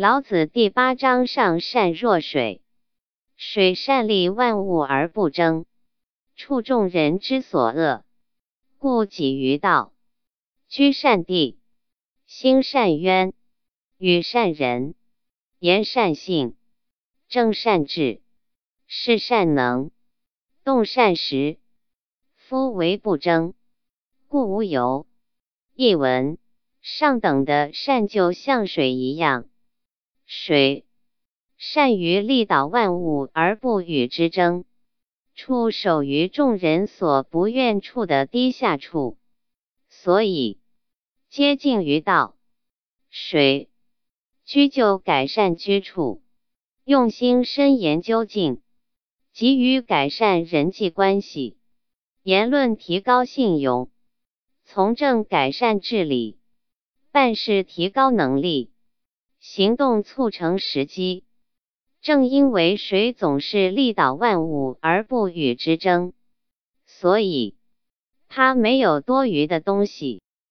老子第八章上善若水，水善利万物而不争，处众人之所恶，故几于道。居善地，兴善渊，与善人，言善信，正善治，事善能，动善时。夫为不争，故无尤。译文：上等的善就像水一样。水善于利导万物而不与之争，处守于众人所不愿处的低下处，所以接近于道。水居就改善居处，用心深研究竟，急于改善人际关系，言论提高信用，从政改善治理，办事提高能力。行动促成时机，正因为水总是力倒万物而不与之争，所以它没有多余的东西。